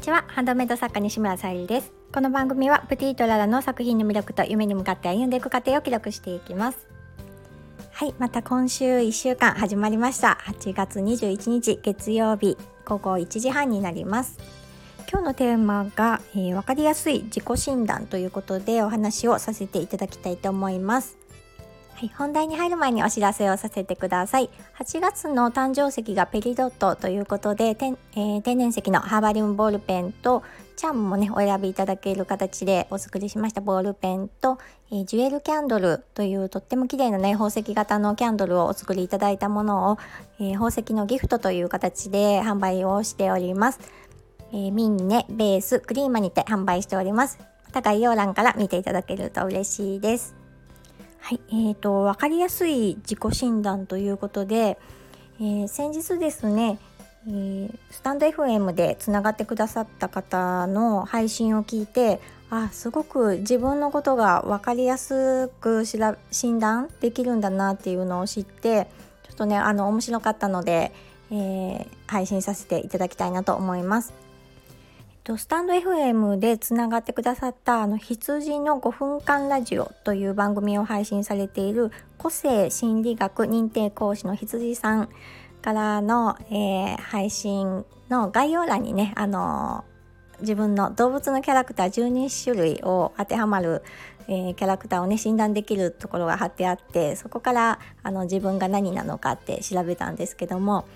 にちは。ハンドメイド作家西村さゆりです。この番組はプティトララの作品の魅力と夢に向かって歩んでいく過程を記録していきます。はいまた今週1週間始まりました。8月21日月曜日午後1時半になります。今日のテーマが、えー、分かりやすい自己診断ということでお話をさせていただきたいと思います。はい、本題に入る前にお知らせをさせてください。8月の誕生石がペリドットということで、天,、えー、天然石のハーバリウムボールペンと、チャームもね、お選びいただける形でお作りしましたボールペンと、えー、ジュエルキャンドルというとっても綺麗なね、宝石型のキャンドルをお作りいただいたものを、えー、宝石のギフトという形で販売をしております。えー、ミンネ、ベース、クリーマにて販売しております。また概要欄から見ていただけると嬉しいです。はい、えーと、分かりやすい自己診断ということで、えー、先日ですね、えー、スタンド FM でつながってくださった方の配信を聞いてあすごく自分のことが分かりやすく診断できるんだなっていうのを知ってちょっとねあの面白かったので、えー、配信させていただきたいなと思います。スタンド FM でつながってくださったあの羊の5分間ラジオという番組を配信されている個性心理学認定講師の羊さんからの、えー、配信の概要欄にねあの自分の動物のキャラクター12種類を当てはまる、えー、キャラクターをね診断できるところが貼ってあってそこからあの自分が何なのかって調べたんですけども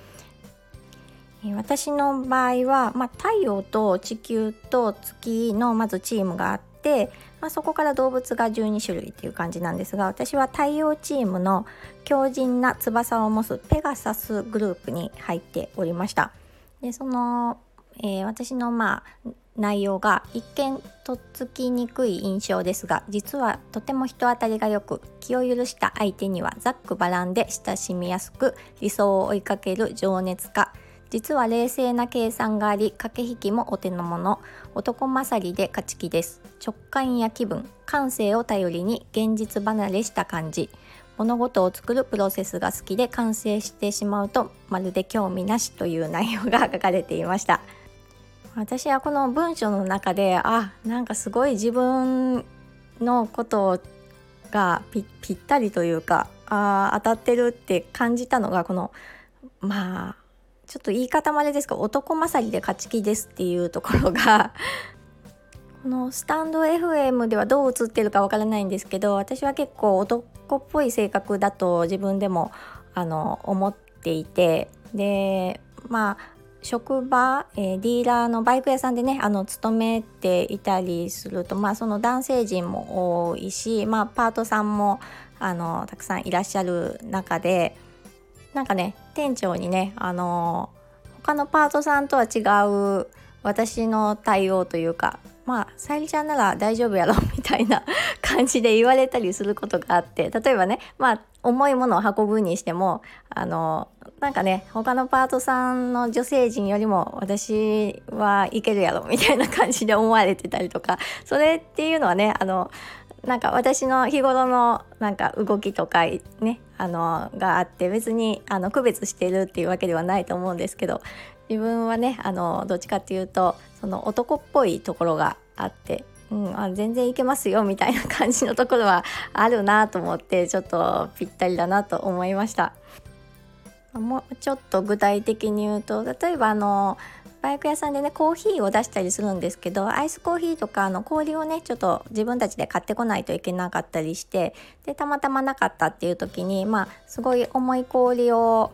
私の場合は、まあ、太陽と地球と月のまずチームがあって、まあ、そこから動物が12種類っていう感じなんですが私は太陽チームの強靭な翼を持つペガサスグループに入っておりました。でその、えー、私のまあ内容が一見とっつきにくい印象ですが実はとても人当たりがよく気を許した相手にはざっくばらんで親しみやすく理想を追いかける情熱家実は冷静な計算があり駆け引きもお手の物男勝りで勝ち気です。直感や気分感性を頼りに現実離れした感じ。物事を作るプロセスが好きで完成してしまうとまるで興味なしという内容が書かれていました。私はこの文章の中であなんかすごい自分のことがぴったりというかあ当たってるって感じたのがこのまあちょっと言い方までですが男勝りで勝ち気ですっていうところが このスタンド FM ではどう映ってるかわからないんですけど私は結構男っぽい性格だと自分でもあの思っていてでまあ職場、えー、ディーラーのバイク屋さんでねあの勤めていたりするとまあその男性陣も多いしまあパートさんもあのたくさんいらっしゃる中でなんかね店長にねあの他のパートさんとは違う私の対応というかまあさゆりちゃんなら大丈夫やろ みたいな 感じで言われたりすることがあって例えばねまあ重いものを運ぶにしてもあのなんかね他のパートさんの女性陣よりも私はいけるやろみたいな感じで思われてたりとかそれっていうのはねあのなんか私の日頃のなんか動きとかねあのがあって別にあの区別してるっていうわけではないと思うんですけど自分はねあのどっちかっていうとその男っぽいところがあって、うん、あ全然いけますよみたいな感じのところはあるなと思ってちょっとぴったりだなと思いました。もうちょっと具体的に言うと例えばあのバイク屋さんでねコーヒーを出したりするんですけどアイスコーヒーとかあの氷をねちょっと自分たちで買ってこないといけなかったりしてでたまたまなかったっていう時にまあすごい重い氷を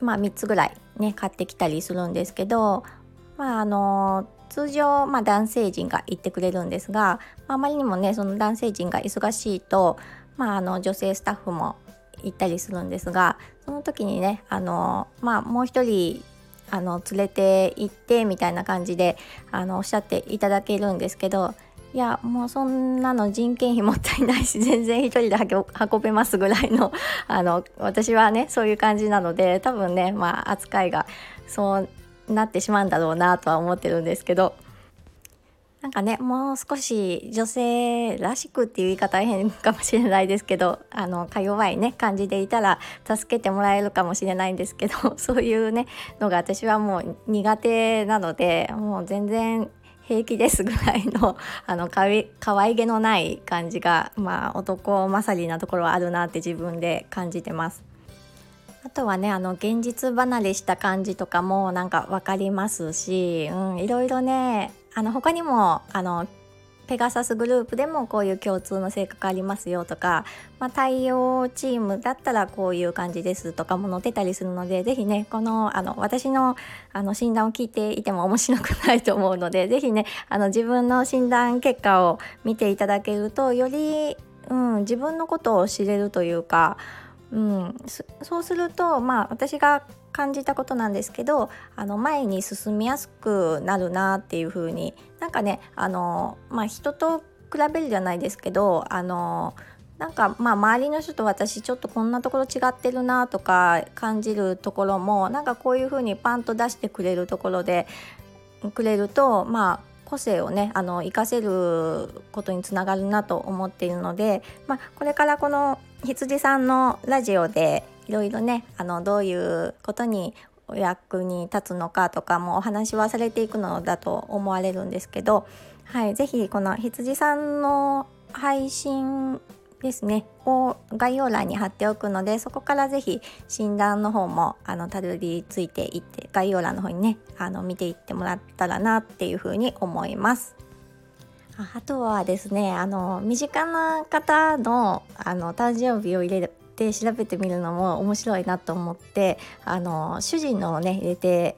まあ3つぐらいね買ってきたりするんですけどまああの通常、まあ、男性陣が行ってくれるんですが、あ、あまりにもねその男性陣が忙しいと、まあ、あの女性スタッフも行ったりするんですがその時にねあの、まあ、もう一人あの連れて行ってみたいな感じであのおっしゃっていただけるんですけどいやもうそんなの人件費もったいないし 全然一人で運べますぐらいのあの私はねそういう感じなので多分ねまあ扱いがそうなってしまうんだろうなとは思ってるんですけどなんかねもう少し女性らしくっていう言い方は変かもしれないですけどあのか弱いね感じでいたら助けてもらえるかもしれないんですけど そういうねのが私はもう苦手なのでもう全然平気ですぐらいの あのかわ可愛げのない感じがまあ男勝りなところはあるなって自分で感じてます。あとはねあの現実離れした感じとかもなんか分かりますし、うん、いろいろねあの他にもあのペガサスグループでもこういう共通の性格ありますよとか、まあ、対応チームだったらこういう感じですとかも載ってたりするので是非ねこのあの私のあの診断を聞いていても面白くないと思うので是非ねあの自分の診断結果を見ていただけるとより、うん、自分のことを知れるというかうん、そうするとまあ私が感じたことなんですけどあの前に進みやすくなるなっていう風になんかねあの、まあ、人と比べるじゃないですけどあのなんかまあ周りの人と私ちょっとこんなところ違ってるなとか感じるところもなんかこういう風にパンと出してくれるところでくれるとまあ個性をねあの活かせることにつながるなと思っているので、まあ、これからこの羊さんのラジオでいろいろねあのどういうことにお役に立つのかとかもお話はされていくのだと思われるんですけど、はい、是非この羊さんの配信ですねを概要欄に貼っておくのでそこから是非診断の方もあのたどり着いていって概要欄の方にねあの見ていってもらったらなっていうふうに思います。あとはですねあの身近な方のあの誕生日を入れて調べてみるのも面白いなと思ってあの主人のをね入れて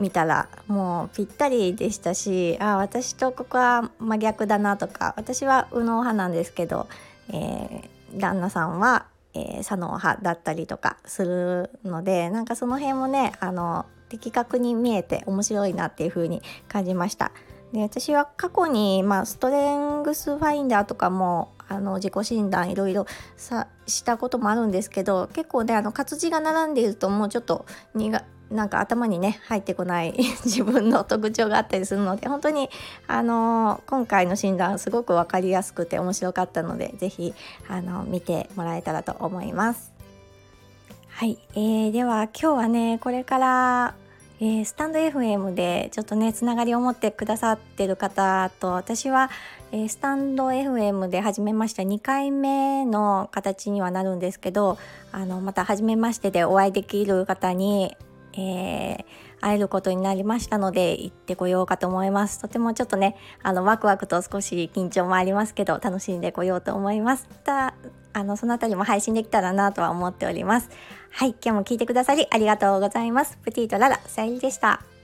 みたらもうぴったりでしたしあ私とここは真逆だなとか私は右脳派なんですけどえー、旦那さんは、えー、左脳派だったりとかするのでなんかその辺もねあの的確に見えて面白いなっていう風に感じました。で私は過去に、まあ、ストレングスファインダーとかもあの自己診断いろいろさしたこともあるんですけど結構ねあの活字が並んでいるともうちょっと苦なんか頭にね入ってこない 自分の特徴があったりするので本当にあの今回の診断すごく分かりやすくて面白かったので是非あの見てもらえたらと思います。はい、えー、では今日はねこれからえー、スタンド FM でちょっとねつながりを持ってくださってる方と私は、えー、スタンド FM で始めました。2回目の形にはなるんですけどあのまた初めましてでお会いできる方にえー、会えることになりましたので行ってこようかと思います。とてもちょっとねあのワクワクと少し緊張もありますけど楽しんでこようと思います。たあのそのあたりも配信できたらなとは思っております。はい今日も聞いてくださりありがとうございます。プティとララさゆりでした。